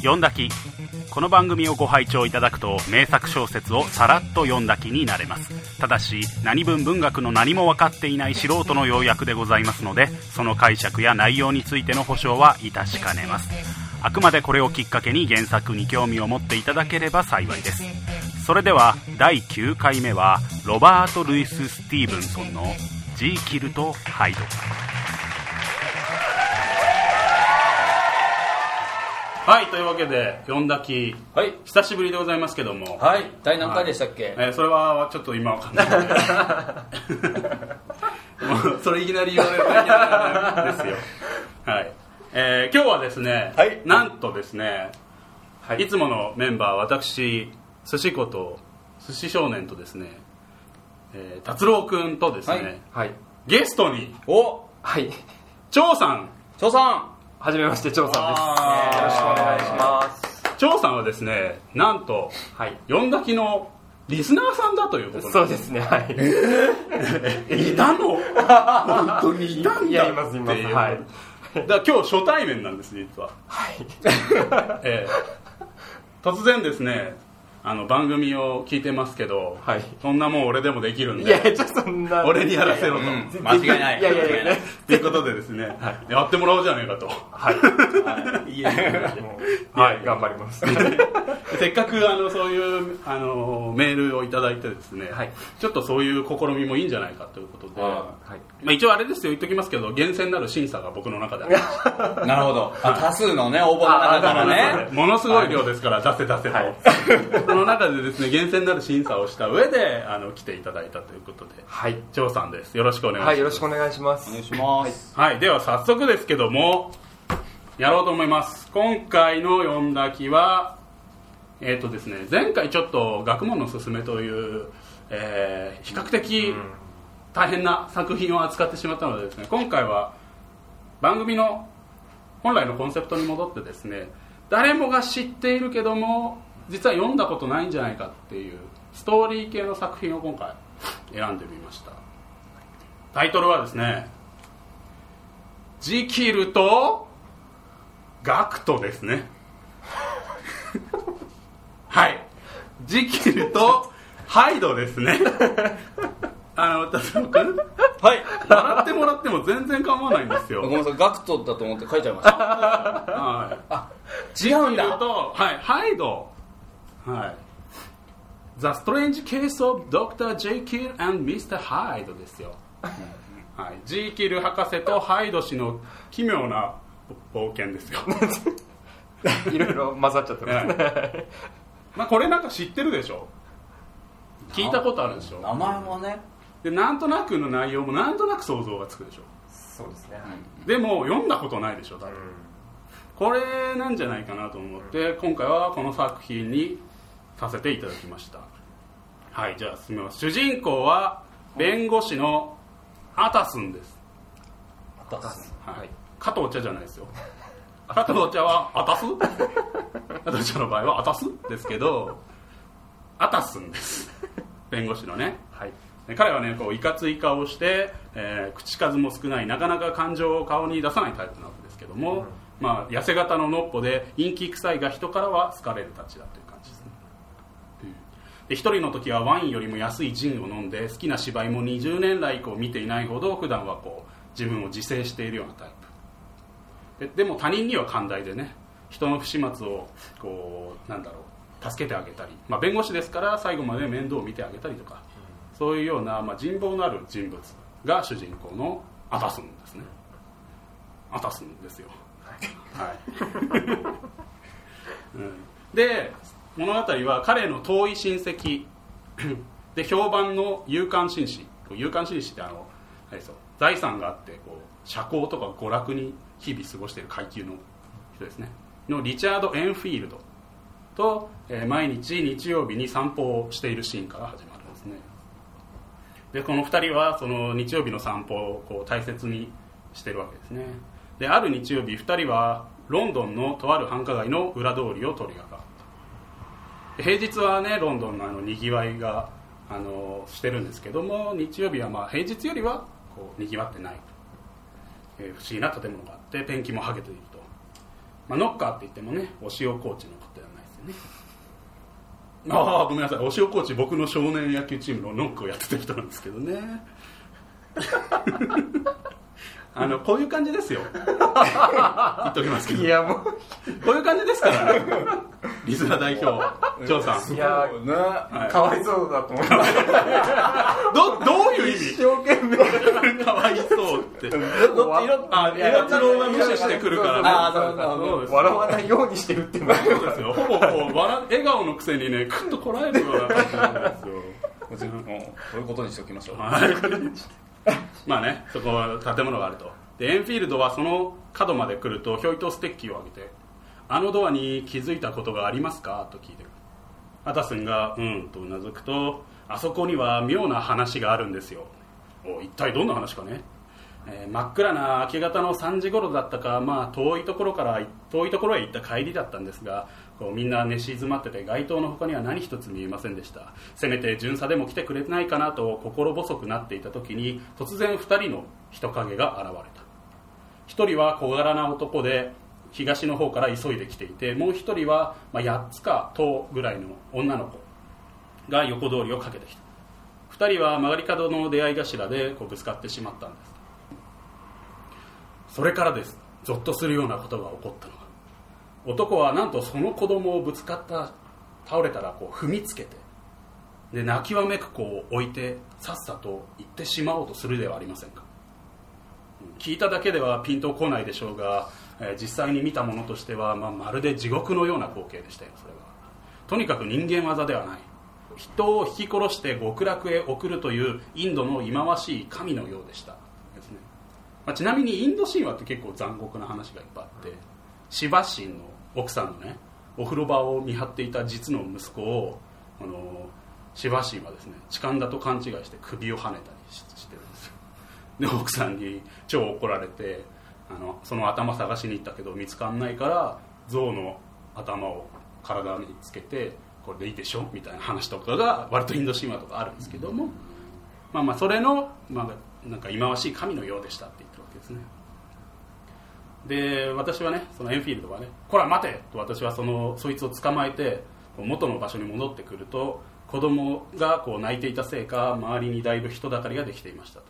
読んだき。この番組をご拝聴いただくと名作小説をさらっと読んだ気になれます。ただし何分文学の何も分かっていない素人の要約でございますのでその解釈や内容についての保証は致しかねます。あくまでこれをきっかけに原作に興味を持っていただければ幸いです。それでは第9回目はロバート・ルイス・スティーブンソンの「ジーキルとハイド」はいというわけで読んだき。はい。久しぶりでございますけども、はい。第何回でしたっけ、えーそれはちょっと今わかんない それいきなり言われるですよ。はい、えー今日はですね、はい。なんとですね、、はい。つものメンバー私寿司子と寿司少年とですね、えー達郎君とですね、はい。ゲストにおはい。張さん。張さんはじめまして張さんです。よろしくお願いします。張さんはですねなんとはい。読んだきのリスナーさんだということそうですねはい。いたの？本当に。いたんだ。いやいますいます。ってう。はい。だ今日初対面なんです実は、ええ突然ですねあの番組を聞いてますけど、はい。そんなもん俺でもできるんいやでいやちょっとそんな。俺にやらせろと、間違いない。いやいやいや。ということでですね、やってもらおうじゃないかと。はい。い。やいやいやもうはい頑張ります。せっかくあのそういうあのメールをいただいてですね、はい。ちょっとそういう試みもいいんじゃないかということで、はい。まあ、一応あれですよ言っときますけど厳選なる審査が僕の中でありますなるほど。あ多数のね応募の中からね。ものすごい量ですから出せ出せと、はいその中でですね厳選なる審査をした上であの来ていただいたということで。はい。張さんです。よろしくお願いします、はいよろしくお願いします。お願いします。はい、では早速ですけどもやろうと思います。今回の読んだ気はえっ、とですね前回ちょっと学問のすすめという、えー比較的大変な作品を扱ってしまったのでですね今回は番組の本来のコンセプトに戻ってですね誰もが知っているけども実は読んだことないんじゃないかっていうストーリー系の作品を今回選んでみました。タイトルはですねジキルとガクトですね。はい。ジキルとハイドですね。あの達郎君はい。笑ってもらっても全然構わないんですよ。ごめんなさい。ガクトだと思って書いちゃいました。はい。違うんジキルと、はい、ハイドはい。The Strange Case of Dr. Jekyll and Mr. Hyde ですよ、はい、ジーキル博士とハイド氏の奇妙な冒険ですよ。いろいろ混ざっちゃってます。ねまあこれなんか知ってるでしょ？聞いたことあるでしょ？名前もね。でなんとなくの内容もなんとなく想像がつくでしょ？そうですね。でも読んだことないでしょ多分。これなんじゃないかなと思って今回はこの作品にさせていただきました。はいじゃあ進めます。主人公は弁護士のアタスンです、はい、加藤茶じゃないですよ。加藤茶はアタス？加藤茶の場合はアタス？ですけどアタスンです。弁護士のね。はい。で彼はねこういかつい顔をして、えー口数も少ないなかなか感情を顔に出さないタイプなわけですけども、まあ、痩せ型ののっぽで陰気臭いが人からは好かれるたちだというで一人の時はワインよりも安いジンを飲んで好きな芝居も20年来こう見ていないほど普段はこう自分を自制しているようなタイプ。ででも他人には寛大でね人の不始末をこうなんだろう助けてあげたり、まあ、弁護士ですから最後まで面倒を見てあげたりとかそういうような、まあ、人望のある人物が主人公のアタスンですね。アタスンですよ。はい、うん。で物語は彼の遠い親戚 で評判の勇敢紳士勇敢紳士ってあのあれですよ財産があってこう社交とか娯楽に日々過ごしている階級の人ですね。のリチャード・エンフィールドと、えー毎日日曜日に散歩をしているシーンから始まるんですね。でこの2人はその日曜日の散歩をこう大切にしてるわけですね。である日曜日2人はロンドンのとある繁華街の裏通りを通りがかる平日はねロンドンのあのにぎわいがあのしてるんですけども日曜日はまあ平日よりはこうにぎわってないと、えー不思議な建物があってペンキも剥げていると。まあ、ノッカーって言ってもねお塩コーチのことではないですよね。ああごめんなさい。お塩コーチ僕の少年野球チームのノックをやってた人なんですけどね。あのこういう感じですよ。言っときますけど。いやもう。こういう感じですからね。リズナ代表ジョーさん。いやそうね。はい。かわいそうだと思う。どどういう意一味生懸命。かわいそうって。どどっち色？あいや達郎が無視してくるからね。あそうそうそう。笑わないようにしてるっていうそうですよ。ほぼこう笑笑顔のくせにねクッとこらえるような感じなんですよ。もうそういうことにしておきましょう。はいまあねそこは建物があると。でエンフィールドはその角まで来るとひょいとステッキを上げて「あのドアに気づいたことがありますか?」と聞いてる。アタスンが「うん」とうなずくと「あそこには妙な話があるんですよ」お一体どんな話かね？えー真っ暗な明け方の3時頃だったか、まあ、遠いところから遠いところへ行った帰りだったんですがみんな寝静まってて街灯の他には何一つ見えませんでした。せめて巡査でも来てくれないかなと心細くなっていた時に突然2人の人影が現れた。1人は小柄な男で東の方から急いで来ていてもう1人は、ま、8つか10ぐらいの女の子が横通りをかけてきた。2人は曲がり角の出会い頭でこうぶつかってしまったんです。それからです。ゾッとするようなことが起こったの。男はなんとその子供をぶつかった倒れたらこう踏みつけてで泣きわめく子を置いてさっさと行ってしまおうとするではありませんか？聞いただけではピンとこないでしょうが、えー実際に見たものとしては、まあ、まるで地獄のような光景でしたよそれは。とにかく人間技ではない。人を引き殺して極楽へ送るというインドの忌まわしい神のようでした。ですね。まあ、ちなみにインド神話って結構残酷な話がいっぱいあってシバ神の奥さんのねお風呂場を見張っていた実の息子をあのシバ神はですね痴漢だと勘違いして首をはねたりししてるんですよ。で奥さんに超怒られてあのその頭探しに行ったけど見つかんないから象の頭を体につけてこれでいいでしょ？みたいな話とかが割とインド神話とかあるんですけども。まあまあそれの、まあ、なんか忌まわしい神のようでしたって言ってるわけですね。で私はねそのエンフィールドはね「こら待て!」と私はそのそいつを捕まえて元の場所に戻ってくると子供がこう泣いていたせいか周りにだいぶ人だかりができていましたと、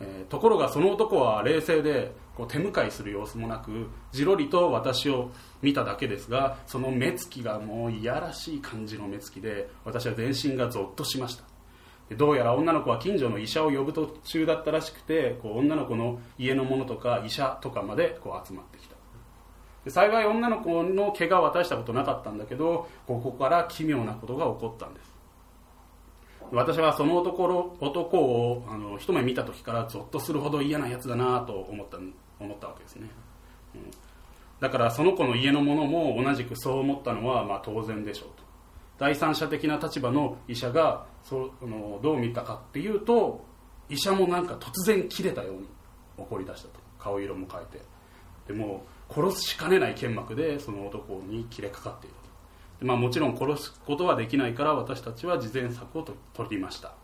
えーところがその男は冷静でこう手向かいする様子もなくじろりと私を見ただけですがその目つきがもういやらしい感じの目つきで私は全身がゾッとしましたどうやら女の子は近所の医者を呼ぶ途中だったらしくてこう女の子の家の者とか医者とかまでこう集まってきた。で幸い女の子の怪我は大したことなかったんだけどここから奇妙なことが起こったんです。私はその男男をあの一目見た時からゾッとするほど嫌なやつだなと思った思ったわけですね、うん。だからその子の家の者も同じくそう思ったのはまあ当然でしょうと。第三者的な立場の医者がそのどう見たかっていうと医者もなんか突然切れたように怒り出したと。顔色も変えて。でも殺すしかねない剣幕でその男に切れかかっていると。で、まあ、もちろん殺すことはできないから私たちは事前策を取りました、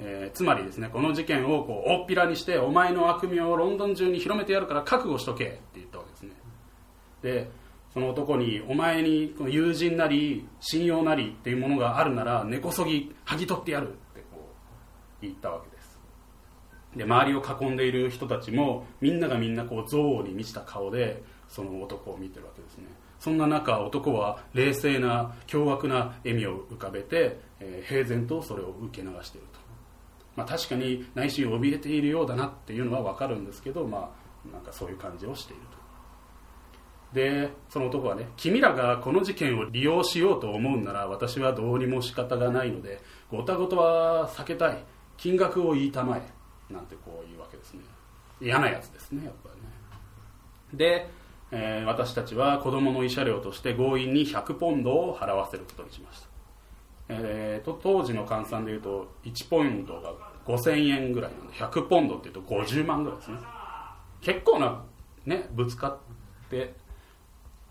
えーつまりですねこの事件をこう大っぴらにしてお前の悪名をロンドン中に広めてやるから覚悟しとけって言ったわけですね。でその男にお前にこの友人なり信用なりっていうものがあるなら根こそぎ剥ぎ取ってやるってこう言ったわけです。で周りを囲んでいる人たちもみんながみんなこう憎悪に満ちた顔でその男を見てるわけですね。そんな中男は冷静な凶悪な笑みを浮かべて、えー平然とそれを受け流していると、まあ、確かに内心怯えているようだなっていうのは分かるんですけど、まあ、なんかそういう感じをしていると。でその男はね君らがこの事件を利用しようと思うなら私はどうにも仕方がないのでごたごとは避けたい。金額を言いたまえなんてこういうわけですね。嫌なやつですねやっぱりね。で、えー私たちは子供の慰謝料として強引に100ポンドを払わせることにしました、えーと当時の換算でいうと1ポインドが5000円ぐらいなんで100ポンドっていうと50万ぐらいですね。結構なねぶつかって、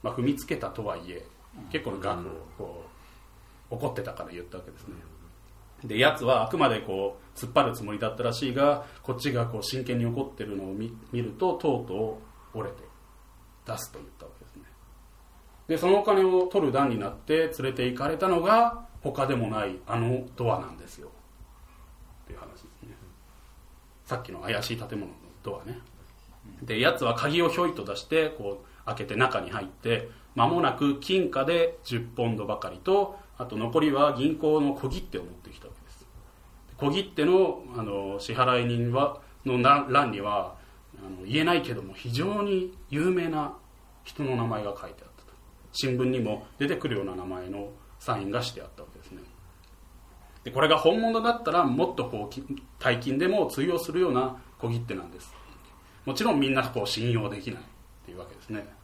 まあ、踏みつけたとはいえ結構な額をこう怒ってたから言ったわけですね。でやつはあくまでこう突っ張るつもりだったらしいがこっちがこう真剣に怒ってるのを見見るととうとう折れて出すと言ったわけででそのお金を取る段になって連れて行かれたのが他でもないあのドアなんですよ。っていう話ですね。さっきの怪しい建物のドアね。でやつは鍵をひょいと出してこう開けて中に入って間もなく金貨で10ポンドばかりとあと残りは銀行の小切手を持ってきたわけです。小切手のあの支払い人はの欄にはあの言えないけども非常に有名な人の名前が書いてあったと。新聞にも出てくるような名前のサインがしてあったわけですね。でこれが本物だったらもっとこう大金でも通用するような小切手なんです。もちろんみんなこう信用できないっていうわけですね。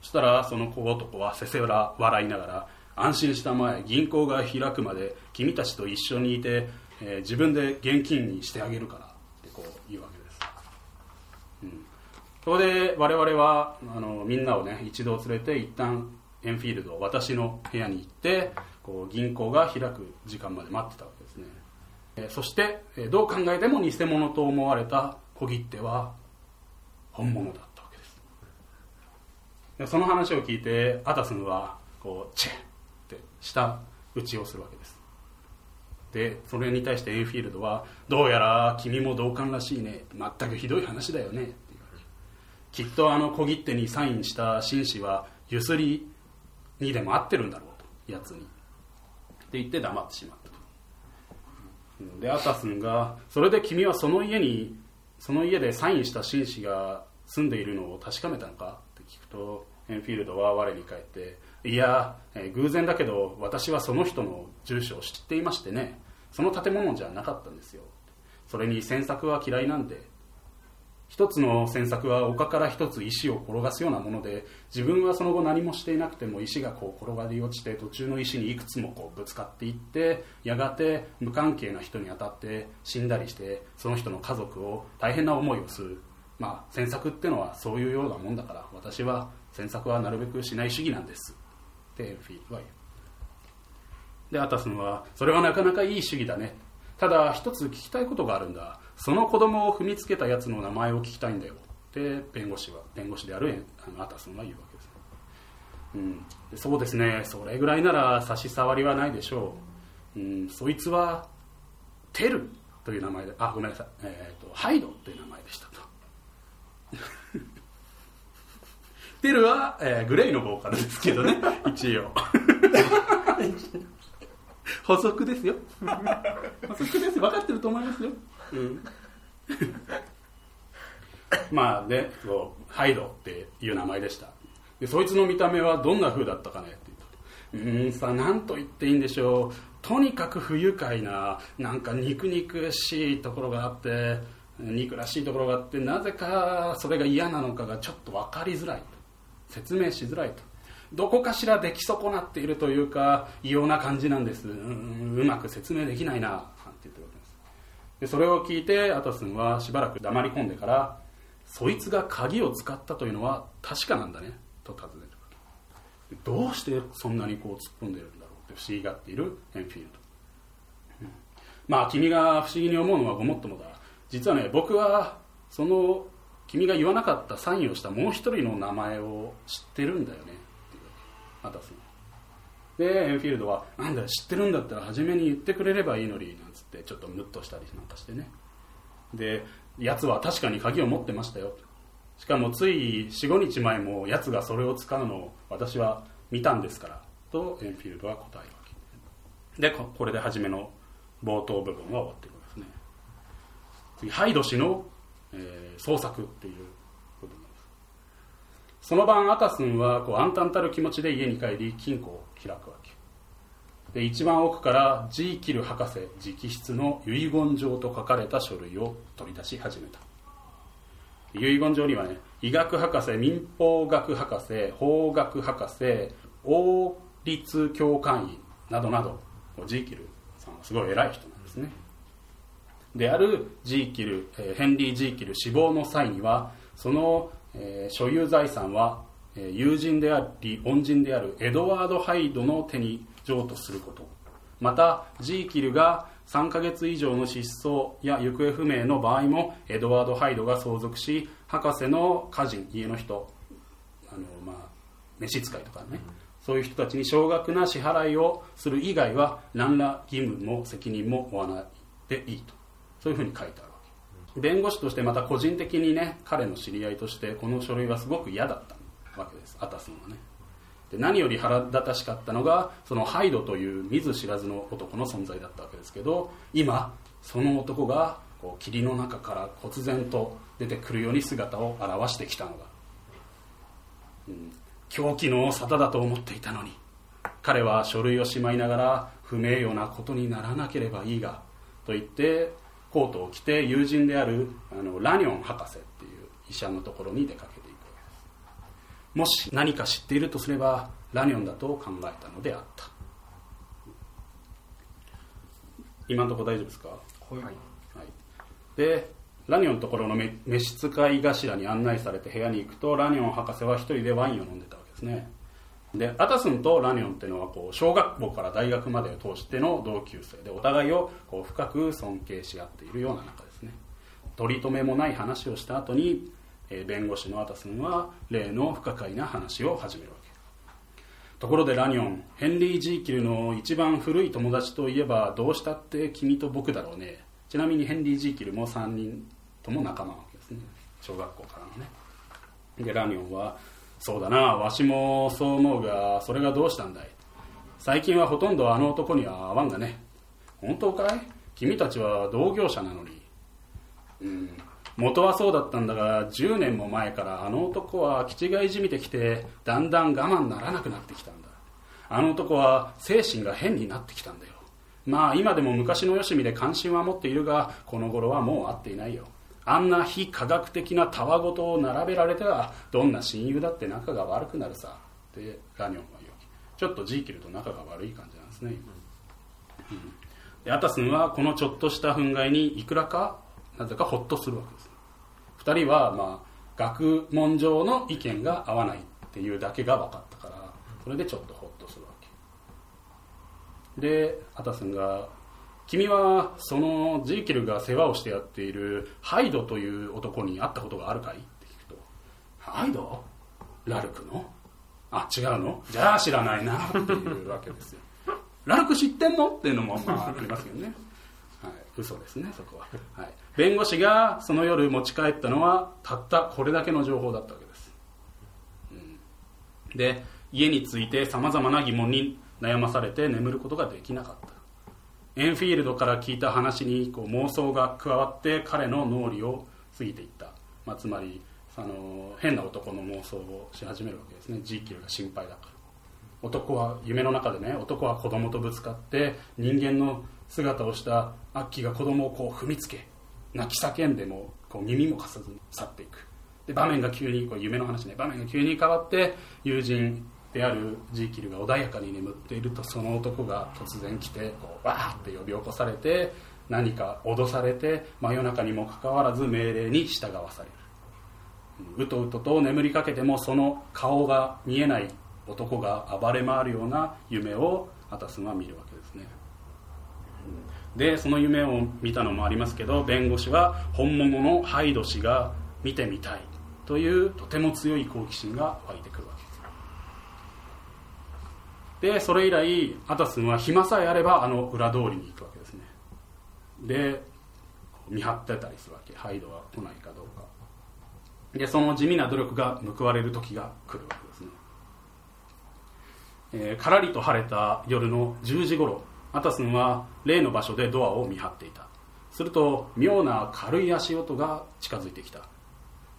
そしたらその小男はせせら笑いながら安心したまえ銀行が開くまで君たちと一緒にいて、えー自分で現金にしてあげるからってこう言うわけです、うん、そこで我々はあのみんなをね一度連れて一旦エンフィールド私の部屋に行ってこう銀行が開く時間まで待ってたわけですね。えーそしてえーどう考えても偽物と思われた小切手は本物だ。その話を聞いてアタスンはこうチェッって舌打ちをするわけですでそれに対してエンフィールドはどうやら君も同感らしいね全くひどい話だよねって言われるきっとあの小切手にサインした紳士はゆすりにでも合ってるんだろうとやつにって言って黙ってしまったと。でアタスンがそれで君はその家にその家でサインした紳士が住んでいるのを確かめたのかって聞くとフィールドは我に返っていや、偶然だけど私はその人の住所を知っていましてねその建物じゃなかったんですよ。それに詮索は嫌いなんで一つの詮索は丘から一つ石を転がすようなもので自分はその後何もしていなくても石がこう転がり落ちて途中の石にいくつもこうぶつかっていってやがて無関係な人に当たって死んだりしてその人の家族を大変な思いをする。まあ詮索ってのはそういうようなもんだから私は詮索はなるべくしない主義なんです。ってエルフィーは言う。でアタスンはそれはなかなかいい主義だね。ただ一つ聞きたいことがあるんだ。その子供を踏みつけたやつの名前を聞きたいんだよ。って弁護士は弁護士であるあのアタスンは言うわけです、うん、そうですね。それぐらいなら差し障りはないでしょう、うん、そいつはテルという名前であごめんなさい、えーとハイドという名前でしたと。テルは、えーグレイのボーカルですけどね。一応。補足ですよ。補足です。分かってると思いますよ、うん、まあねこうハイドっていう名前でした。でそいつの見た目はどんな風だったかねって言うんさ何と言っていいんでしょう。とにかく不愉快ななんか肉肉しいところがあって憎らしいところがあってなぜかそれが嫌なのかがちょっと分かりづらい。と説明しづらいと。どこかしら出来損なっているというか異様な感じなんです。うまく説明できないななんて言ってるわけです。でそれを聞いてアタスンはしばらく黙り込んでからそいつが鍵を使ったというのは確かなんだねと尋ねるどうしてそんなにこう突っ込んでるんだろうって不思議がっているエンフィールド。うん。まあ君が不思議に思うのはごもっともだ。実はね僕はその君が言わなかったサインをしたもう一人の名前を知ってるんだよね。っていうアタスでエンフィールドは「なんだよ知ってるんだったら初めに言ってくれればいいのに」なんつってちょっとムッとしたりなんかしてね。で奴は確かに鍵を持ってましたよ。しかもつい45日前も奴がそれを使うのを私は見たんですからとエンフィールドは答えるわけ。でこれで初めの冒頭部分は終わっているわけですね。次ハイド氏の、えー創作っていう部分です。その晩アタスンはこう暗淡たる気持ちで家に帰り金庫を開くわけ。で一番奥からジーキル博士直筆の遺言状と書かれた書類を取り出し始めた。遺言状にはね医学博士民法学博士法学博士王立教官員などなどジーキルさんはすごい偉い人なんですね。であるジーキル、えヘンリー・ジーキル死亡の際にはその、え所有財産は、え友人であり恩人であるエドワード・ハイドの手に譲渡すること。またジーキルが3ヶ月以上の失踪や行方不明の場合もエドワード・ハイドが相続し博士の家人家の人あの、まあ、召使いとかねそういう人たちに少額な支払いをする以外は何ら義務も責任も負わないでいいと。そういうふうに書いてあるわけ。弁護士としてまた個人的にね彼の知り合いとしてこの書類はすごく嫌だったわけです。アタスンはね。で何より腹立たしかったのがそのハイドという見ず知らずの男の存在だったわけですけど今その男がこう霧の中から忽然と出てくるように姿を現してきたのが、うん、狂気の沙汰だと思っていたのに彼は書類をしまいながら不名誉なことにならなければいいがと言ってコートを着て友人であるあのラニョン博士っていう医者のところに出かけていく。わけですもし何か知っているとすればラニョンだと考えたのであった。今のところ大丈夫ですか？はい。はい、でラニョンのところのめ召使い頭に案内されて部屋に行くとラニョン博士は一人でワインを飲んでたわけですねでアタスンとラニョンっていうのはこう小学校から大学までを通しての同級生でお互いをこう深く尊敬し合っているような中ですね。取り留めもない話をした後に、えー弁護士のアタスンは例の不可解な話を始めるわけ。ところでラニョンヘンリー・ジーキルの一番古い友達といえばどうしたって君と僕だろうね。ちなみにヘンリー・ジーキルも3人とも仲間なわけですね。小学校からのね。でラニョンはそうだなわしもそう思うがそれがどうしたんだい？最近はほとんどあの男には会わんがね。本当かい？君たちは同業者なのに。うん。元はそうだったんだが10年も前からあの男は気違いじみてきてだんだん我慢ならなくなってきたんだ。あの男は精神が変になってきたんだよ。まあ今でも昔のよしみで関心は持っているがこの頃はもう会っていないよ。あんな非科学的なたわごとを並べられてはどんな親友だって仲が悪くなるさ。ってラニョンは言うちょっとジーキルと仲が悪い感じなんですね、うん。でアタスンはこのちょっとした憤慨にいくらかなぜかホッとするわけです。2人はまあ学問上の意見が合わないっていうだけが分かったからそれでちょっとホッとするわけ。でアタスンが「君はそのジーキルが世話をしてやっているハイドという男に会ったことがあるかい?」って聞くと「ハイド？ラルクの？あ違うの？じゃあ知らないな」っていうわけですよ。ラルク知ってんの？っていうのもまあありますけどね。はい、嘘ですねそこは、はい、弁護士がその夜持ち帰ったのはたったこれだけの情報だったわけです、うん、で家についてさまざまな疑問に悩まされて眠ることができなかった。エンフィールドから聞いた話にこう妄想が加わって彼の脳裏を過ぎていった、まあ、つまりあの変な男の妄想をし始めるわけですね。ジーキルが心配だから。男は夢の中でね男は子供とぶつかって人間の姿をしたアッキーが子供をこう踏みつけ泣き叫んでもこう耳も貸さずに去っていく。で場面が急にこう夢の話ね。場面が急に変わって友人であるジーキルが穏やかに眠っているとその男が突然来てこうわーって呼び起こされて何か脅されて真夜中にもかかわらず命令に従わされる。うとうとと眠りかけてもその顔が見えない男が暴れ回るような夢をアタスンは見るわけですね。でその夢を見たのもありますけど弁護士は本物のハイド氏が見てみたいというとても強い好奇心が湧いてくるわけです。でそれ以来アタスンは暇さえあればあの裏通りに行くわけですね。で見張ってたりするわけ。ハイドは来ないかどうか。でその地味な努力が報われる時が来るわけですね。えー、からりと晴れた夜の10時頃アタスンは例の場所でドアを見張っていた。すると妙な軽い足音が近づいてきた。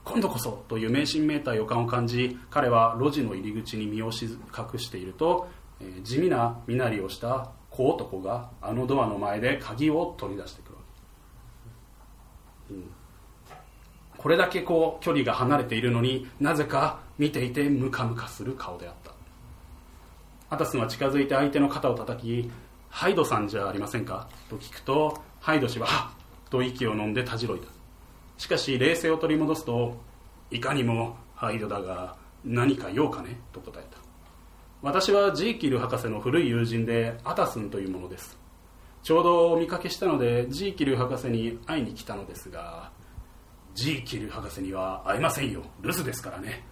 今度こそという迷信めいた予感を感じ彼は路地の入り口に身を隠していると、地味な身なりをした小男があのドアの前で鍵を取り出してくる、うん、これだけこう距離が離れているのになぜか見ていてムカムカする顔であったアタスンは近づいて相手の肩を叩き「ハイドさんじゃありませんか?」と聞くとハイド氏は「はっ!」と息を飲んでたじろいだしかし冷静を取り戻すと「いかにもハイドだが何か用かね?」と答えた私はジーキル博士の古い友人でアタスンというものです。ちょうどお見かけしたのでジーキル博士に会いに来たのですがジーキル博士には会えませんよ。留守ですからね。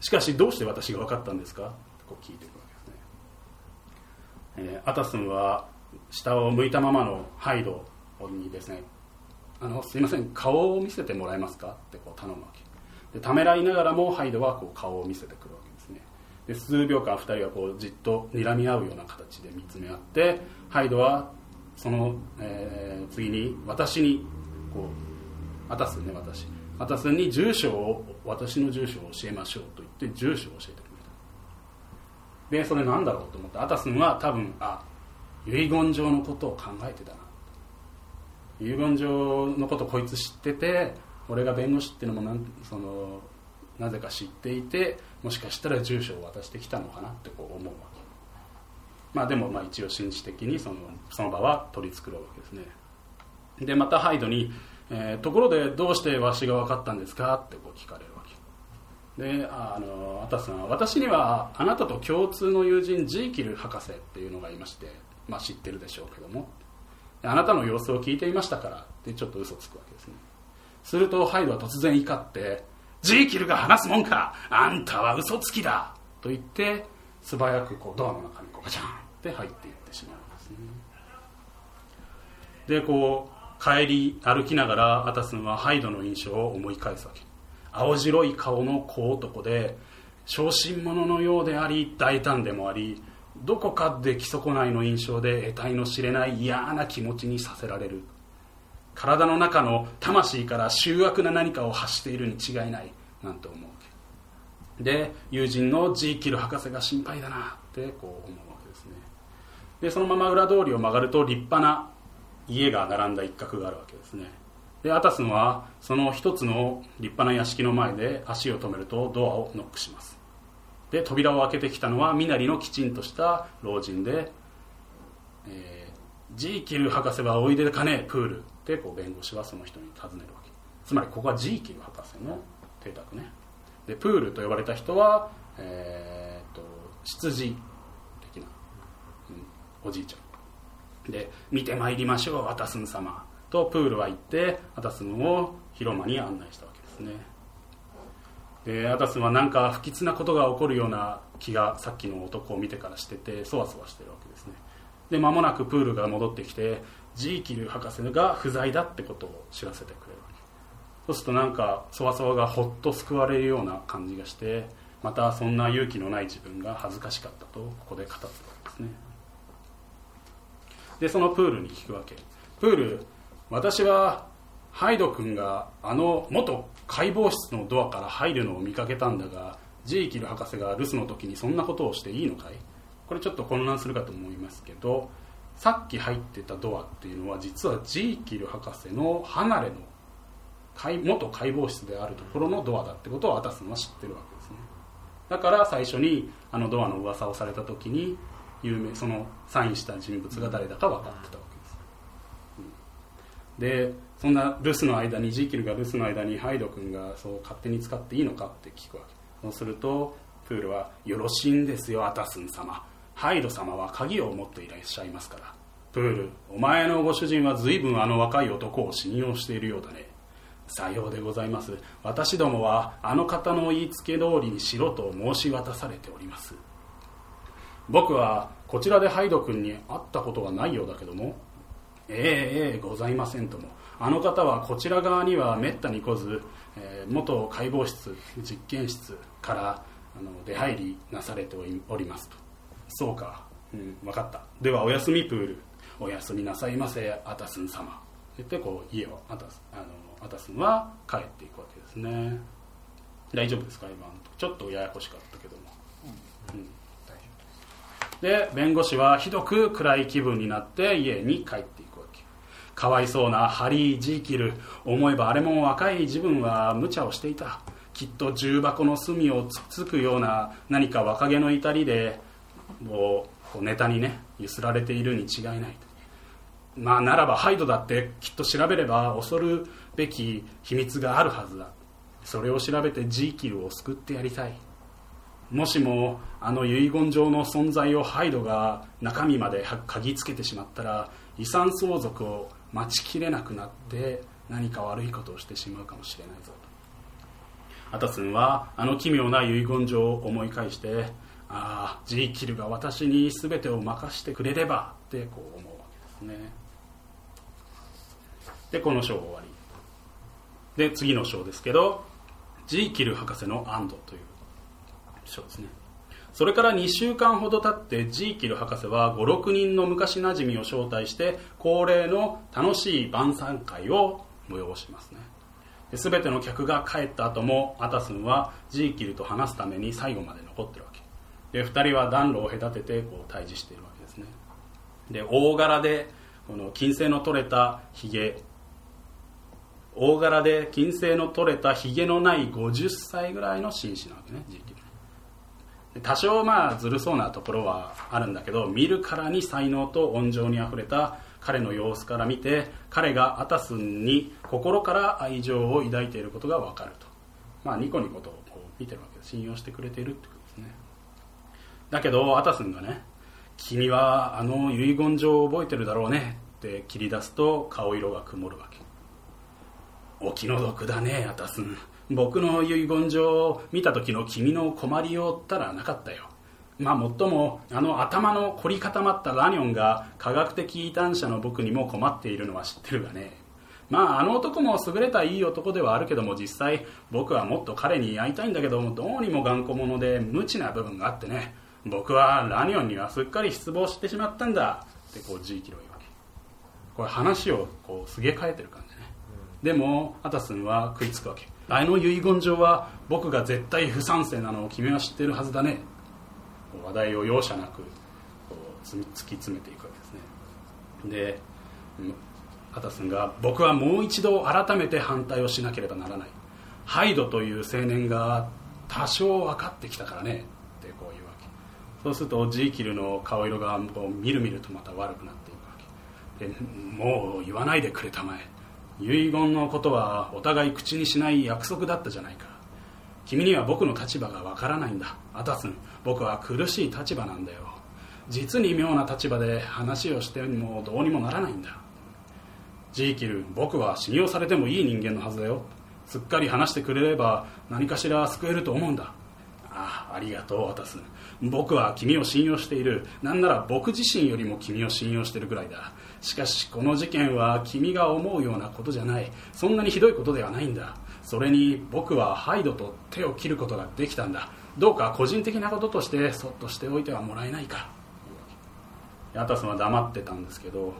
しかしどうして私が分かったんですか？とこう聞いていくわけですね。えーアタスンは下を向いたままのハイドにですねあのすいません顔を見せてもらえますか？ってこう頼むわけ。でためらいながらもハイドはこう顔を見せてくるわけ。で数秒間2人はこうじっと睨み合うような形で見つめ合ってハイドはその、えー次に私にこうアタスね私アタスに住所を私の住所を教えましょうと言って住所を教えてくれた。でそれなんだろうと思ってアタスンは多分あ遺言状のことを考えてたな。遺言状のことこいつ知ってて俺が弁護士っていうのもなんそのなぜか知っていてもしかしたら住所を渡してきたのかなってこう思うわけ。まあでもまあ一応紳士的にそのその場は取り繕うわけですね。でまたハイドに、えーところでどうしてわしが分かったんですか?」ってこう聞かれるわけ。であのアタスさんは私にはあなたと共通の友人ジーキル博士っていうのがいまして、まあ、知ってるでしょうけども。あなたの様子を聞いていましたからってちょっと嘘つくわけですね。するとハイドは突然怒って「ジーキルが話すもんか。あんたは嘘つきだ!」と言って素早くこうドアの中にこうガチャンって入っていってしまうんですね。でこう帰り歩きながらアタスンはハイドの印象を思い返すわけ。青白い顔の小男で小心者のようであり大胆でもありどこかで基損ないの印象で得体の知れない嫌な気持ちにさせられる。体の中の魂から醜悪な何かを発しているに違いないなんて思うわけ。で友人のジーキル博士が心配だなってこう思うわけですね。でそのまま裏通りを曲がると立派な家が並んだ一角があるわけですね。でアタスンはその一つの立派な屋敷の前で足を止めるとドアをノックします。で扉を開けてきたのは身なりのきちんとした老人で、えージーキル博士はおいでかねプール。ってこう弁護士はその人に尋ねるわけ。つまりここはジーキル博士の邸宅ね。でプールと呼ばれた人は、えー、と執事的な、おじいちゃん。で見てまいりましょうアタスン様とプールは言ってアタスンを広間に案内したわけですね。でアタスンはなんか不吉なことが起こるような気がさっきの男を見てからしててそわそわしてるわけですね。で間もなくプールが戻ってきてジーキル博士が不在だってことを知らせてくれるわけ。そうするとなんかそわそわがほっと救われるような感じがしてまたそんな勇気のない自分が恥ずかしかったとここで語ってるわけですね。でそのプールに聞くわけプール私はハイド君があの元解剖室のドアから入るのを見かけたんだがジーキル博士が留守の時にそんなことをしていいのかい?これちょっと混乱するかと思いますけどさっき入ってたドアっていうのは実はジーキル博士の離れの解元解剖室であるところのドアだってことをアタスンは知ってるわけですね。だから最初にあのドアの噂をされた時に有名そのサインした人物が誰だか分かってたわけです、うん。でそんな留守の間にジーキルが留守の間にハイド君がそう勝手に使っていいのかって聞くわけ。そうするとプールは「よろしいんですよアタスン様。ハイド様は鍵を持っていらっしゃいますから。プールお前のご主人は随分あの若い男を信用しているようだね。さようでございます。私どもはあの方の言いつけ通りにしろと申し渡されております。僕はこちらでハイド君に会ったことはないようだけども。ええええございませんとも。あの方はこちら側にはめったに来ず、えー元解剖室実験室からあの出入りなされておりますとそうか、うん、分かった。ではおやすみプール。おやすみなさいませアタスン様。言ってこう家をアタスあのアタスンは帰っていくわけですね。大丈夫ですか今ちょっとややこしかったけども、うん。で弁護士はひどく暗い気分になって家に帰っていくわけ。かわいそうなハリー・ジーキル。思えばあれも若い自分は無茶をしていた。きっと重箱の隅をつつくような何か若気の至りでもうこうネタにねゆすられているに違いないまあならばハイドだってきっと調べれば恐るべき秘密があるはずだ。それを調べてジーキルを救ってやりたい。もしもあの遺言状の存在をハイドが中身まで嗅ぎつけてしまったら遺産相続を待ちきれなくなって何か悪いことをしてしまうかもしれないぞと。アタスンはあの奇妙な遺言状を思い返してああジーキルが私に全てを任してくれればってこう思うわけですね。でこの章終わり。で次の章ですけどジーキル博士の安堵という章ですね。それから2週間ほど経ってジーキル博士は56人の昔なじみを招待して恒例の楽しい晩餐会を催しますね。で全ての客が帰った後もアタスンはジーキルと話すために最後まで残ってるわけです。2人は暖炉を隔ててこう対峙しているわけですね。で大柄でこの金星の取れたひげ大柄で金星の取れたひげのない50歳ぐらいの紳士なわけね多少まあずるそうなところはあるんだけど見るからに才能と温情にあふれた彼の様子から見て彼がアタスンに心から愛情を抱いていることが分かると。まあニコニコとこう見てるわけで信用してくれているってだけどアタスンがね君はあの遺言状を覚えてるだろうねって切り出すと顔色が曇るわけお気の毒だねアタスン僕の遺言状を見た時の君の困りようったらなかったよ。まあもっともあの頭の凝り固まったラニョンが科学的異端者の僕にも困っているのは知ってるがね。まああの男も優れたいい男ではあるけども実際僕はもっと彼に会いたいんだけどどうにも頑固者で無知な部分があってね。僕はラニョンにはすっかり失望してしまったんだ。ってこうジーキロ言うわけ。これ話をこうすげ替えてる感じね、でもアタスンは食いつくわけ。あの遺言状は僕が絶対不賛成なのを君は知ってるはずだね。話題を容赦なくこう突き詰めていくわけですね。でアタスンが僕はもう一度改めて反対をしなければならない。ハイドという青年が多少分かってきたからねそうするとジーキルの顔色がこうみるみるとまた悪くなっていくわけ。でもう言わないでくれたまえ。遺言のことはお互い口にしない約束だったじゃないか。君には僕の立場がわからないんだ。アタスン僕は苦しい立場なんだよ。実に妙な立場で話をしてもどうにもならないんだ。ジーキル僕は信用されてもいい人間のはずだよ。すっかり話してくれれば何かしら救えると思うんだ。ああありがとうアタスン僕は君を信用している。なんなら僕自身よりも君を信用してるぐらいだ。しかしこの事件は君が思うようなことじゃない。そんなにひどいことではないんだ。それに僕はハイドと手を切ることができたんだ。どうか個人的なこととしてそっとしておいてはもらえないか。アタスは黙ってたんですけど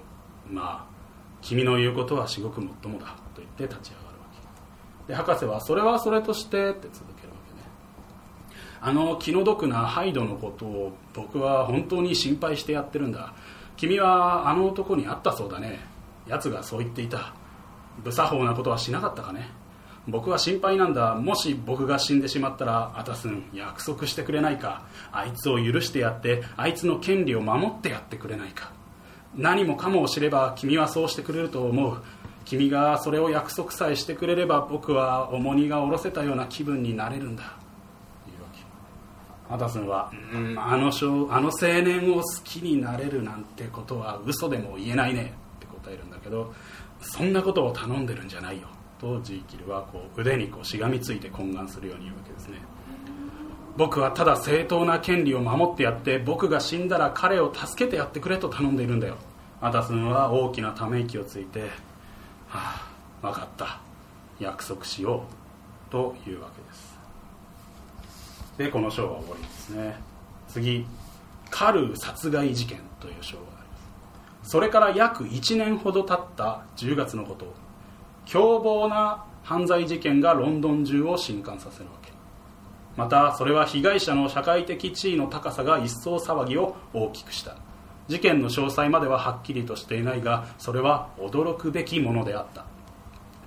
まあ君の言うことは至極もっともだ。と言って立ち上がるわけ。で博士はそれはそれとしてって続あの気の毒なハイドのことを僕は本当に心配してやってるんだ。君はあの男に会ったそうだね。奴がそう言っていた。無作法なことはしなかったかね。僕は心配なんだ。もし僕が死んでしまったらアタスン約束してくれないか。あいつを許してやってあいつの権利を守ってやってくれないか。何もかもを知れば君はそうしてくれると思う。君がそれを約束さえしてくれれば僕は重荷が下ろせたような気分になれるんだ。アタスンは、うん、あのあの青年を好きになれるなんてことは嘘でも言えないねって答えるんだけどそんなことを頼んでるんじゃないよとジーキルはこう腕にこうしがみついて懇願するように言うわけですね。僕はただ正当な権利を守ってやって僕が死んだら彼を助けてやってくれと頼んでいるんだよ。アタスンは大きなため息をついて「はあ分かった約束しよう」というわけです。でこの章は終わりですね。次。カルー殺害事件という章があります。それから約1年ほど経った10月のこと。凶暴な犯罪事件がロンドン中を震撼させるわけ。またそれは被害者の社会的地位の高さが一層騒ぎを大きくした。事件の詳細までははっきりとしていないがそれは驚くべきものであった。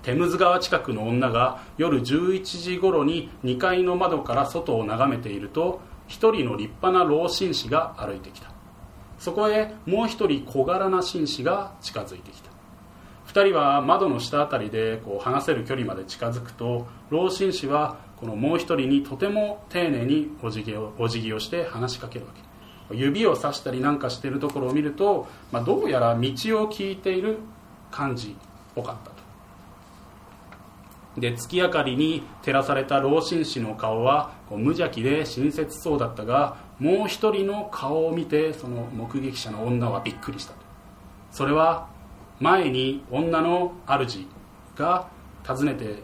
テムズ川近くの女が夜11時頃に2階の窓から外を眺めていると一人の立派な老紳士が歩いてきた。そこへもう一人小柄な紳士が近づいてきた。2人は窓の下あたりでこう話せる距離まで近づくと老紳士はこのもう一人にとても丁寧にお辞儀をお辞儀をして話しかけるわけ。指をさしたりなんかしてるところを見ると、まあ、どうやら道を聞いている感じ。っぽかった。で月明かりに照らされた老紳士の顔はこう無邪気で親切そうだったがもう一人の顔を見てその目撃者の女はびっくりしたそれは前に女の主が訪ねて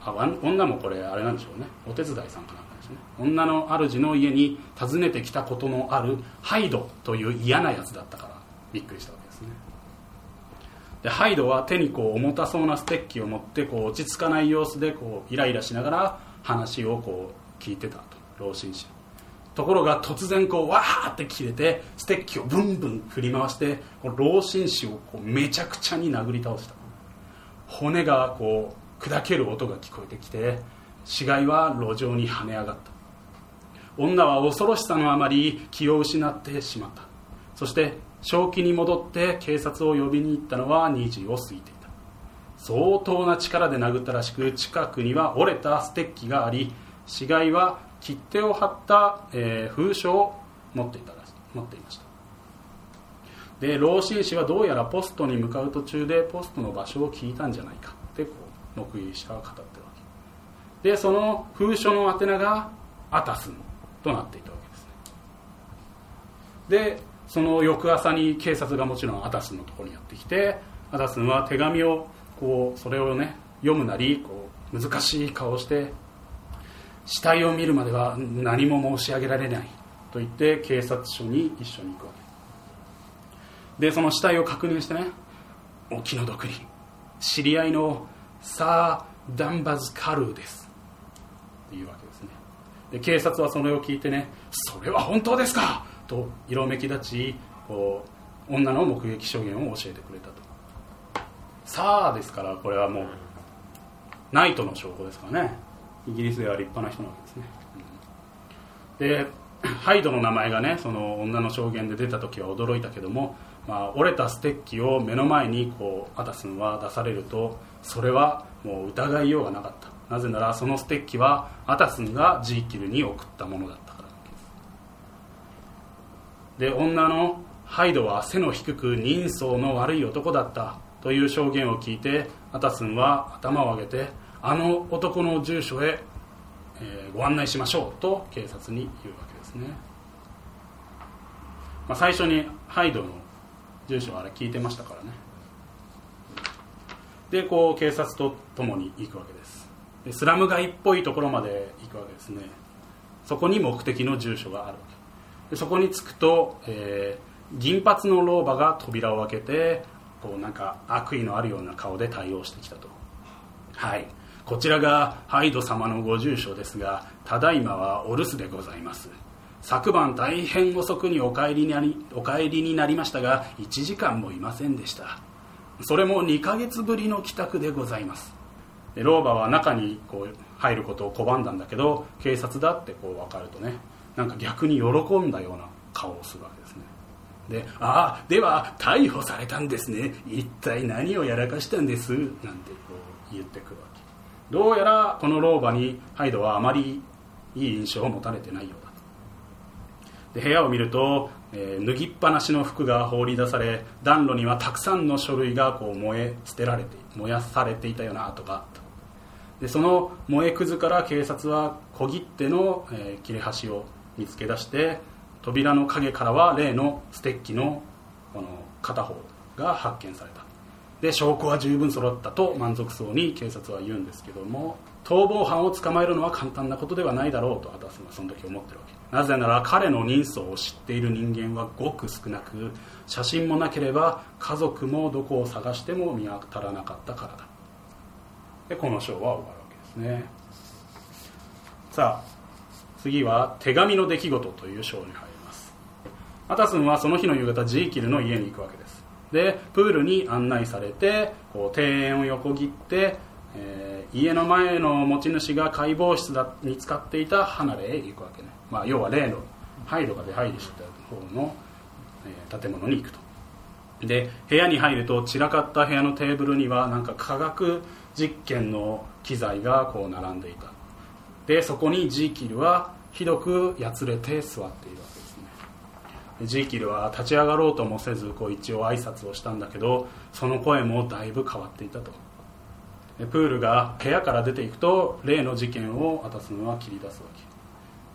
あ女もこれあれなんでしょうね。お手伝いさんかなんかですね。女の主の家に訪ねてきたことのあるハイドという嫌なやつだったからびっくりしたわけ。でハイドは手にこう重たそうなステッキを持ってこう落ち着かない様子でこうイライラしながら話をこう聞いてたと老紳士。ところが突然こうわーって切れてステッキをブンブン振り回してこの老紳士をこうめちゃくちゃに殴り倒した。骨がこう砕ける音が聞こえてきて死骸は路上に跳ね上がった。女は恐ろしさのあまり気を失ってしまった。そして正気に戻って警察を呼びに行ったのは2時を過ぎていた。相当な力で殴ったらしく近くには折れたステッキがあり死骸は切手を貼った、えー封書を持っていた持っていました。で老紳士はどうやらポストに向かう途中でポストの場所を聞いたんじゃないか。ってこう目撃者は語ってるわけ。でその封書の宛名がアタスンとなっていたわけですね。でその翌朝に警察がもちろんアタスのところにやってきてアタスンは手紙をこうそれをね読むなりこう難しい顔をして死体を見るまでは何も申し上げられないと言って警察署に一緒に行くわけ。でその死体を確認してねお気の毒に知り合いのサー・ダンバズ・カルーです。っていうわけですね。で警察はそれを聞いてねそれは本当ですか？と色めき立ちこう女の目撃証言を教えてくれたと。さあですからこれはもうナイトの証拠ですかね。イギリスでは立派な人なわけですね、うん。でハイドの名前がねその女の証言で出た時は驚いたけども、まあ、折れたステッキを目の前にこうアタスンは出されるとそれはもう疑いようがなかった。なぜならそのステッキはアタスンがジーキルに送ったものだった。で女のハイドは背の低く人相の悪い男だったという証言を聞いてアタスンは頭を上げてあの男の住所へ、えーご案内しましょうと警察に言うわけですね、まあ、最初にハイドの住所はあれ聞いてましたからね。でこう警察と共に行くわけです。でスラム街っぽいところまで行くわけですね。そこに目的の住所があるわけ。でそこに着くと、えー銀髪の老婆が扉を開けてこうなんか悪意のあるような顔で対応してきたと。はい。こちらがハイド様のご住所ですがただいまはお留守でございます。昨晩大変遅くにお帰りになりお帰りになりましたが1時間もいませんでした。それも2ヶ月ぶりの帰宅でございます。老婆は中にこう入ることを拒んだんだけど警察だってこう分かるとね。なんか逆に喜んだような顔をするわけですね。でああでは逮捕されたんですね。一体何をやらかしたんです？なんてこう言ってくるわけ。どうやらこの老婆にハイドはあまりいい印象を持たれてないようだと。で部屋を見ると、えー脱ぎっぱなしの服が放り出され暖炉にはたくさんの書類がこう燃え捨てられて燃やされていたような跡があった。でその燃えくずから警察は小切手の、えー切れ端を見つけ出して扉の陰からは例のステッキのこの片方が発見された。で証拠は十分揃ったと満足そうに警察は言うんですけども逃亡犯を捕まえるのは簡単なことではないだろうとアタスはその時思ってるわけ。なぜなら彼の人相を知っている人間はごく少なく写真もなければ家族もどこを探しても見当たらなかったからだ。でこの章は終わるわけですね。さあ次は手紙の出来事という章に入ります。アタスンはその日の夕方ジーキルの家に行くわけです。でプールに案内されてこう庭園を横切って、えー家の前の持ち主が解剖室だに使っていた離れへ行くわけね、まあ、要は例のハイドが出入りしてた方の、えー建物に行くと。で部屋に入ると散らかった部屋のテーブルにはなんか科学実験の機材がこう並んでいた。でそこにジーキルはひどくやつれて座っているわけですね。でジーキルは立ち上がろうともせずこう一応挨拶をしたんだけどその声もだいぶ変わっていたと。でプールが部屋から出ていくと例の事件をアタスンは切り出すわ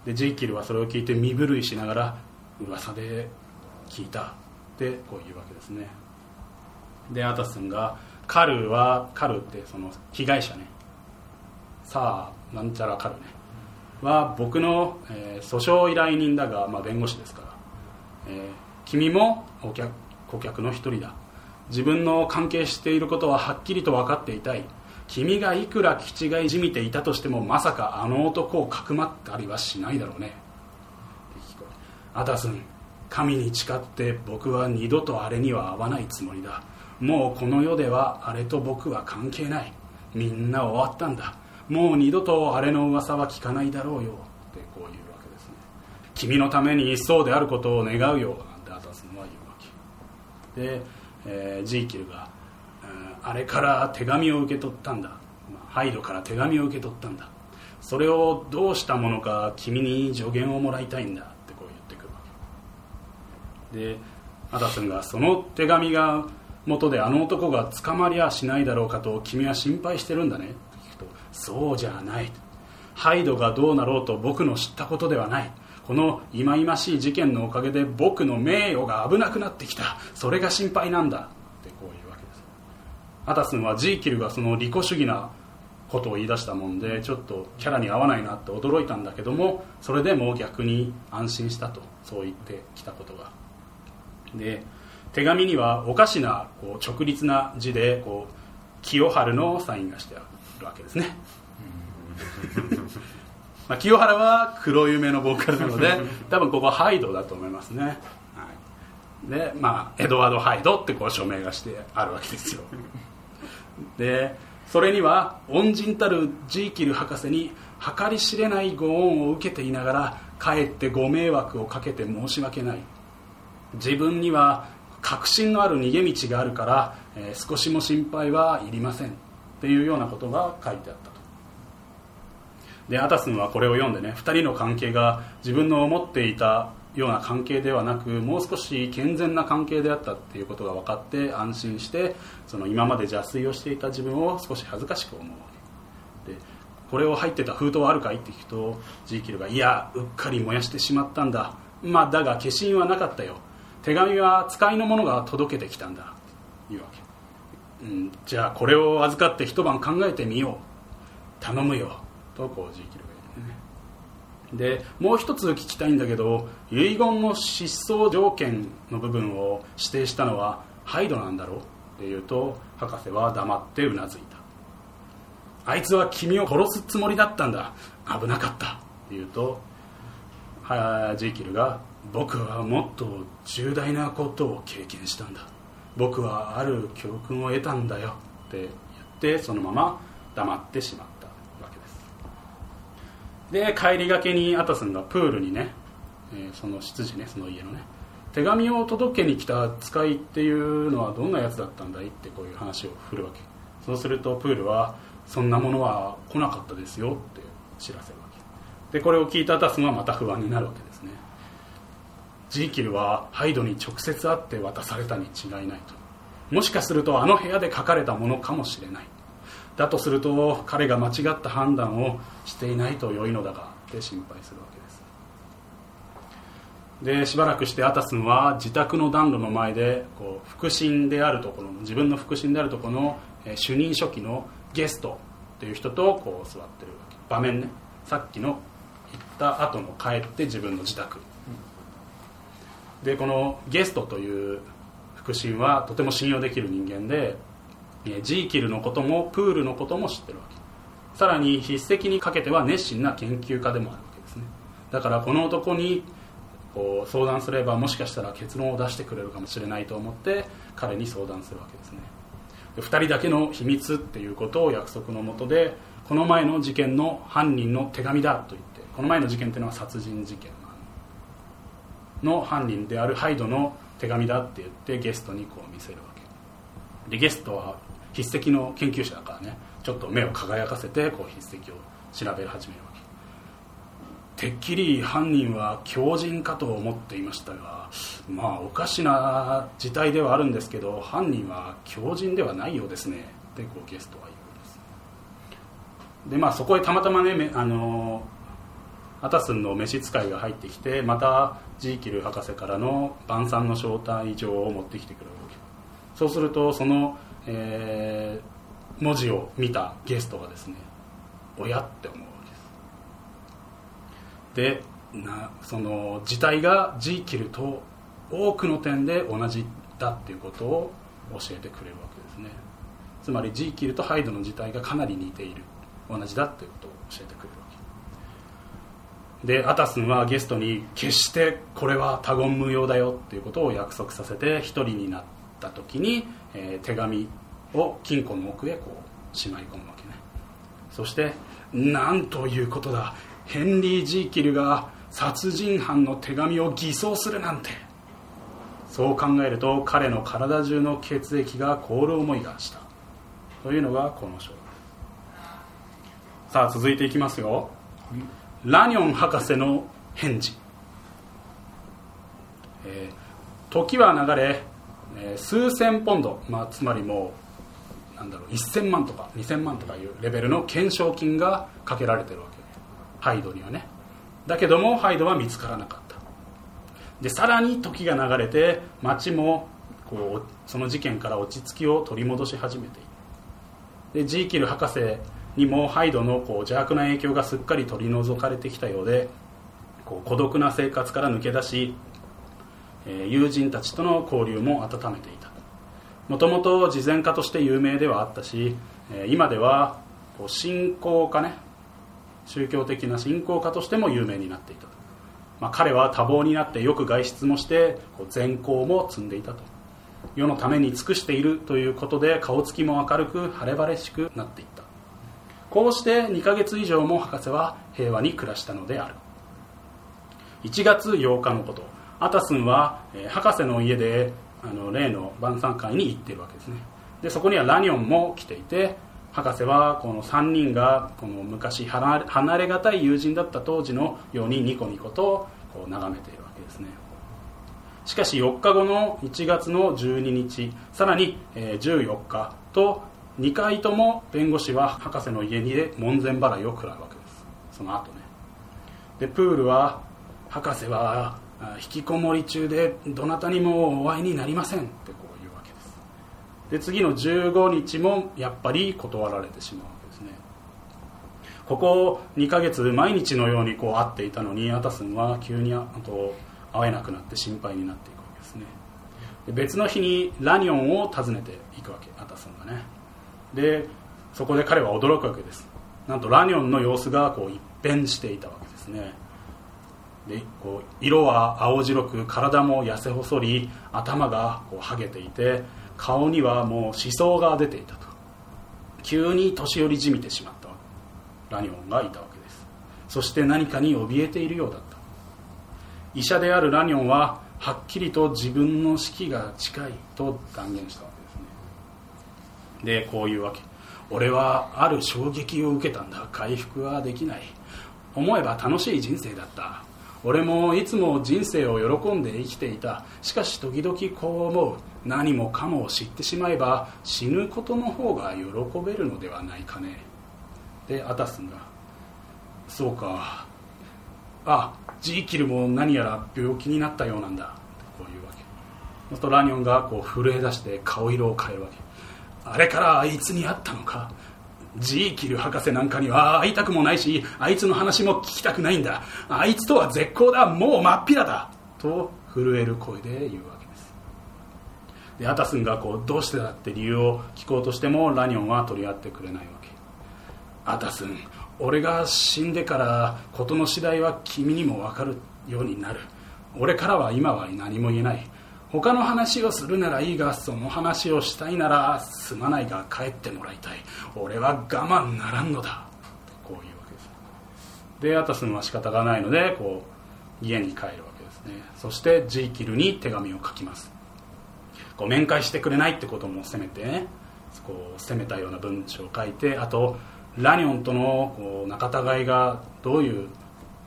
け。でジーキルはそれを聞いて身震いしながら噂で聞いた。ってこういうわけですね。でアタスンがカルはカルってその被害者ね。さあなんちゃらカルねは僕の、えー訴訟依頼人だが、まあ、弁護士ですから、えー君もお客顧客の一人だ。自分の関係していることははっきりと分かっていたい。君がいくら気違いじみていたとしてもまさかあの男をかくまったりはしないだろうね。アタスン神に誓って僕は二度とあれには会わないつもりだ。もうこの世ではあれと僕は関係ない。みんな終わったんだ。もう二度とあれの噂は聞かないだろうよ。ってこういうわけですね。君のためにそうであることを願うよ。なんてアタスンは言うわけ。で、えージーキルが、うんあれから手紙を受け取ったんだ、まあハイドから手紙を受け取ったんだ。それをどうしたものか君に助言をもらいたいんだ。ってこう言ってくるわけ。でアダスンがその手紙が元であの男が捕まりゃしないだろうかと君は心配してるんだね。そうじゃない。ハイドがどうなろうと僕の知ったことではない。この忌々しい事件のおかげで僕の名誉が危なくなってきた。それが心配なんだ。ってこういうわけです。アタスンはジーキルがその利己主義なことを言い出したもんでちょっとキャラに合わないなって驚いたんだけどもそれでも逆に安心したと。そう言ってきたことが。で手紙にはおかしなこう直立な字でこう清春のサインがしてある。わけですね。まあ、清原は黒夢のボーカルなので多分ここはハイドだと思いますね、はい、でまあエドワード・ハイドってこう署名がしてあるわけですよ。でそれには恩人たるジーキル博士に計り知れないご恩を受けていながらかえってご迷惑をかけて申し訳ない。自分には確信のある逃げ道があるから、えー少しも心配はいりません。っていうようなことが書いてあったと。でアタスンはこれを読んでね2人の関係が自分の思っていたような関係ではなくもう少し健全な関係であったっていうことが分かって安心してその今まで邪推をしていた自分を少し恥ずかしく思うわけ。でこれを入ってた封筒はあるかいって聞くとジーキルが「いやうっかり燃やしてしまったんだ。まあだが消印はなかったよ。手紙は使いの者が届けてきたんだ」というわけ、じゃあこれを預かって一晩考えてみよう。頼むよ。とこうジーキルが言うね。でもう一つ聞きたいんだけど遺言の失踪条件の部分を指定したのはハイドなんだろう？って言うと博士は黙ってうなずいた。あいつは君を殺すつもりだったんだ。危なかった。って言うとはジーキルが僕はもっと重大なことを経験したんだ。僕はある教訓を得たんだよって言ってそのまま黙ってしまったわけです。で帰りがけにアタスンがプールにね、えーその執事ねその家のね手紙を届けに来た使いっていうのはどんなやつだったんだいってこういう話を振るわけ。そうするとプールはそんなものは来なかったですよって知らせるわけ。でこれを聞いたアタスンはまた不安になるわけ。ジーキルはハイドに直接会って渡されたに違いないと。もしかするとあの部屋で書かれたものかもしれない。だとすると彼が間違った判断をしていないと良いのだがって心配するわけです。でしばらくしてアタスンは自宅の暖炉の前でこう腹心であるところの自分の腹心であるところのえ主任書記のゲストっていう人とこう座ってるわけ。場面ね。さっきの行った後の帰って自分の自宅。でこのゲストという腹心はとても信用できる人間でえジーキルのこともプールのことも知ってるわけ。さらに筆跡にかけては熱心な研究家でもあるわけですね。だからこの男にこう相談すればもしかしたら結論を出してくれるかもしれないと思って彼に相談するわけですね。で2人だけの秘密っていうことを約束のもとでこの前の事件の犯人の手紙だと言ってこの前の事件っていうのは殺人事件。の犯人であるハイドの手紙だって言ってゲストにこう見せるわけ。でゲストは筆跡の研究者だからねちょっと目を輝かせてこう筆跡を調べ始めるわけ。てっきり犯人は狂人かと思っていましたがまあおかしな事態ではあるんですけど犯人は狂人ではないようですね。ってこうゲストは言うんです。でまあそこへたまたまねあのアタスンの召使いが入ってきてまたジーキル博士からの晩餐の招待状を持ってきてくれるわけ。そうするとその、えー文字を見たゲストがですね親って思うわけです。でなその字体がジーキルと多くの点で同じだっていうことを教えてくれるわけですね。つまりジーキルとハイドの字体がかなり似ている。同じだっていうことを教えてくれる。でアタスンはゲストに決してこれは他言無用だよっていうことを約束させて一人になった時に、えー手紙を金庫の奥へこうしまい込むわけね。そしてなんということだ。ヘンリー・ジーキルが殺人犯の手紙を偽装するなんて。そう考えると彼の体中の血液が凍る思いがした。というのがこの章。さあ続いていきますよ。ラニョン博士の返事、えー時は流れ、えー数千ポンド、まあ、つまりもうなんだろう1000万とか2000万とかいうレベルの懸賞金がかけられてるわけ。ハイドにはね。だけどもハイドは見つからなかった。でさらに時が流れて町もこうその事件から落ち着きを取り戻し始めている。でジーキル博士にもハイドのこう邪悪な影響がすっかり取り除かれてきたようでこう孤独な生活から抜け出し、え友人たちとの交流も温めていた。もともと慈善家として有名ではあったし、え今ではこう信仰家ね宗教的な信仰家としても有名になっていた、まあ、彼は多忙になってよく外出もしてこう善行も積んでいたと。世のために尽くしているということで顔つきも明るく晴れ晴れしくなっていった。こうして2ヶ月以上も博士は平和に暮らしたのである。1月8日のこと。アタスンは、えー博士の家であの例の晩餐会に行ってるわけですね。でそこにはラニョンも来ていて博士はこの3人がこの昔離れ離れがたい友人だった当時のようにニコニコとこう眺めているわけですね。しかし4日後の1月の12日さらに14日と2回とも弁護士は博士の家にで門前払いを食らうわけです。その後ね。でプールは博士は引きこもり中でどなたにもお会いになりませんってこう言うわけです。で次の15日もやっぱり断られてしまうわけですね。ここ2ヶ月毎日のようにこう会っていたのにアタスンは急にあと会えなくなって心配になっていくわけですね。で別の日にラニョンを訪ねていくわけアタスンがね。でそこで彼は驚くわけです。なんとラニョンの様子がこう一変していたわけですね。でこう色は青白く体も痩せ細り頭がこうハゲていて顔にはもう思想が出ていたと。急に年寄りじみてしまったラニョンがいたわけです。そして何かに怯えているようだった。医者であるラニョンははっきりと自分の死期が近いと断言したわけでこういうわけ。俺はある衝撃を受けたんだ。回復はできない。思えば楽しい人生だった。俺もいつも人生を喜んで生きていた。しかし時々こう思う。何もかもを知ってしまえば死ぬことの方が喜べるのではないかね。でアタスンがそうか。あジーキルも何やら病気になったようなんだ。こういうわけ。そうするとラニョンがこう震え出して顔色を変えるわけ。あれからあいつに会ったのか？ジーキル博士なんかには会いたくもないしあいつの話も聞きたくないんだ。あいつとは絶好だ。もう真っ平だ。と震える声で言うわけです。でアタスンがこうどうしてだって理由を聞こうとしてもラニョンは取り合ってくれないわけ。アタスン俺が死んでから事の次第は君にも分かるようになる。俺からは今は何も言えない。他の話をするならいいがその話をしたいならすまないが帰ってもらいたい。俺は我慢ならんのだ。こういうわけです。でアタスンは仕方がないのでこう家に帰るわけですね。そしてジーキルに手紙を書きます。こう面会してくれないってこともせめてねこう責めたような文章を書いてあとラニョンとのこう仲違いがどういう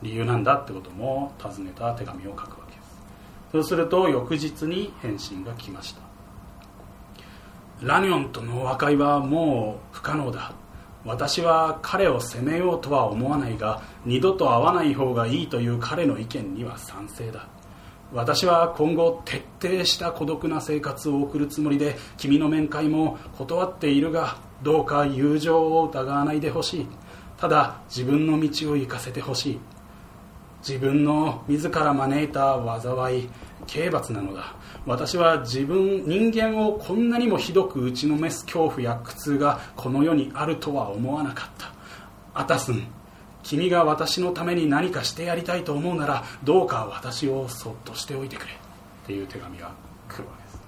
理由なんだってことも尋ねた手紙を書くわけです。そうすると翌日に返信が来ました。ラニョンとの和解はもう不可能だ。私は彼を責めようとは思わないが二度と会わない方がいいという彼の意見には賛成だ。私は今後徹底した孤独な生活を送るつもりで君の面会も断っているがどうか友情を疑わないでほしい。ただ自分の道を行かせてほしい。自分の自ら招いた災い刑罰なのだ。私は自分人間をこんなにもひどく打ちのめす恐怖や苦痛がこの世にあるとは思わなかった。アタスン君が私のために何かしてやりたいと思うならどうか私をそっとしておいてくれ。っていう手紙が来るわけです。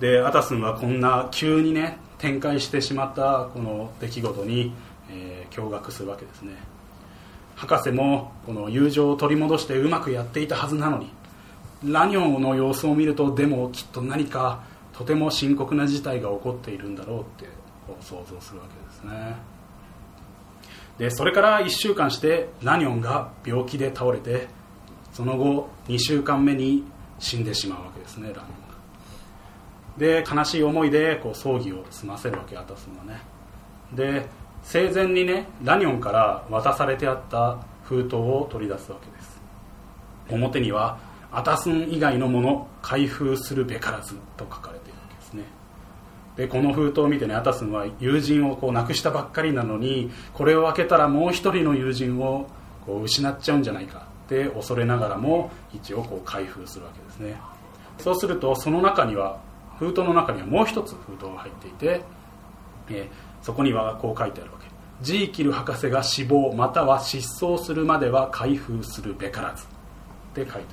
でアタスンはこんな急にね展開してしまったこの出来事に、えー驚愕するわけですね。博士もこの友情を取り戻してうまくやっていたはずなのにラニョンの様子を見るとでもきっと何かとても深刻な事態が起こっているんだろうってこう想像するわけですね。でそれから1週間してラニョンが病気で倒れてその後2週間目に死んでしまうわけですねラニョンが。で悲しい思いでこう葬儀を済ませるわけアタスンはね。で生前にねラニョンから渡されてあった封筒を取り出すわけです。表には「アタスン以外のもの開封するべからず」と書かれているわけですね。でこの封筒を見てねアタスンは友人をこう亡くしたばっかりなのにこれを開けたらもう一人の友人をこう失っちゃうんじゃないかって恐れながらも一応こう開封するわけですね。そうするとその中には封筒の中にはもう一つ封筒が入っていて、えーそこにはこう書いてあるわけジーキル博士が死亡または失踪するまでは開封するべからずって書いてあるわ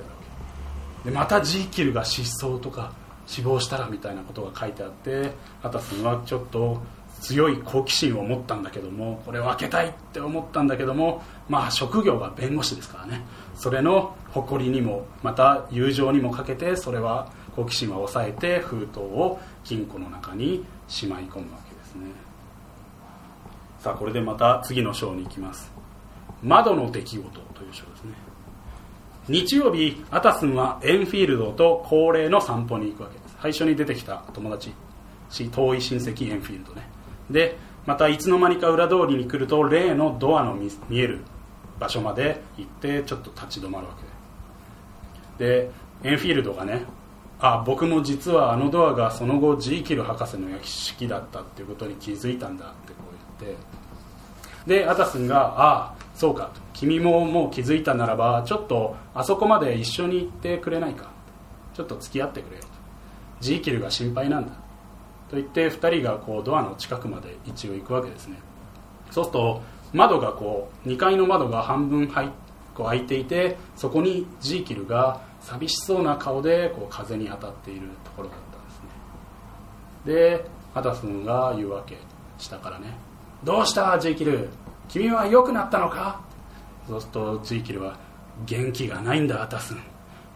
け。でまたジーキルが失踪とか死亡したらみたいなことが書いてあってアタスはちょっと強い好奇心を持ったんだけどもこれを開けたいって思ったんだけどもまあ職業が弁護士ですからね。それの誇りにもまた友情にもかけてそれは好奇心は抑えて封筒を金庫の中にしまい込むわけですね。さあこれでまた次の章に行きます。窓の出来事という章ですね。日曜日アタスンはエンフィールドと恒例の散歩に行くわけです。最初に出てきた友達し遠い親戚エンフィールドね。でまたいつの間にか裏通りに来ると例のドアの見える場所まで行ってちょっと立ち止まるわけ。でエンフィールドがねあ僕も実はあのドアがその後ジーキル博士の屋敷だったっていうことに気づいたんだってこう言ってでアタスが「ああそうか」「君ももう気づいたならばちょっとあそこまで一緒に行ってくれないか」ちょっと付き合ってくれよと「ジーキルが心配なんだ」と言って2人がこうドアの近くまで一応行くわけですね。そうすると窓がこう2階の窓が半分入こう開いていてそこにジーキルが寂しそうな顔でこう風に当たっているところだったんですね。でアタスンが言うわけ。下からね「どうしたジーキル？君は良くなったのか?」そうするとジーキルは「元気がないんだアタス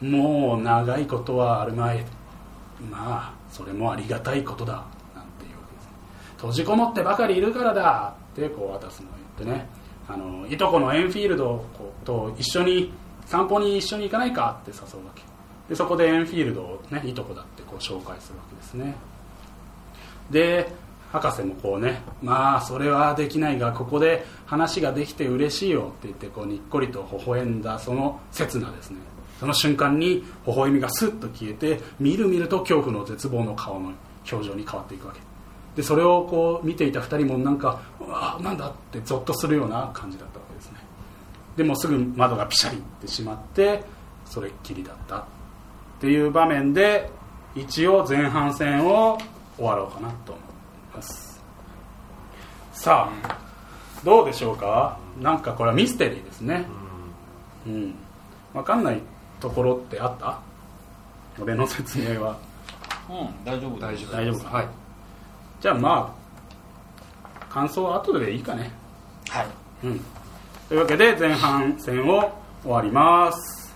ン。もう長いことはあるまい。まあそれもありがたいことだ」なんていうわけです。閉じこもってばかりいるからだ。ってこうアタスンが言ってね。あのいとこのエンフィールドと一緒に散歩に一緒に行かないか？って誘うわけ。でそこでエンフィールドを、ね、いとこだってこう紹介するわけですね。で博士もこうねまあそれはできないがここで話ができて嬉しいよって言ってこうにっこりと微笑んだその刹那ですね。その瞬間に微笑みがスッと消えてみるみると恐怖の絶望の顔の表情に変わっていくわけ。でそれをこう見ていた2人もなんかうわなんだってゾッとするような感じだったわけですね。でもすぐ窓がピシャリってしまってそれっきりだったっていう場面で一応前半戦を終わろうかなと思います。さあどうでしょうか？なんかこれはミステリーですね。うん。分かんないところってあった？俺の説明は。うん大丈夫大丈夫大丈夫か。はい。じゃあまあ感想は後でいいかね。はい。うん。というわけで前半戦を終わります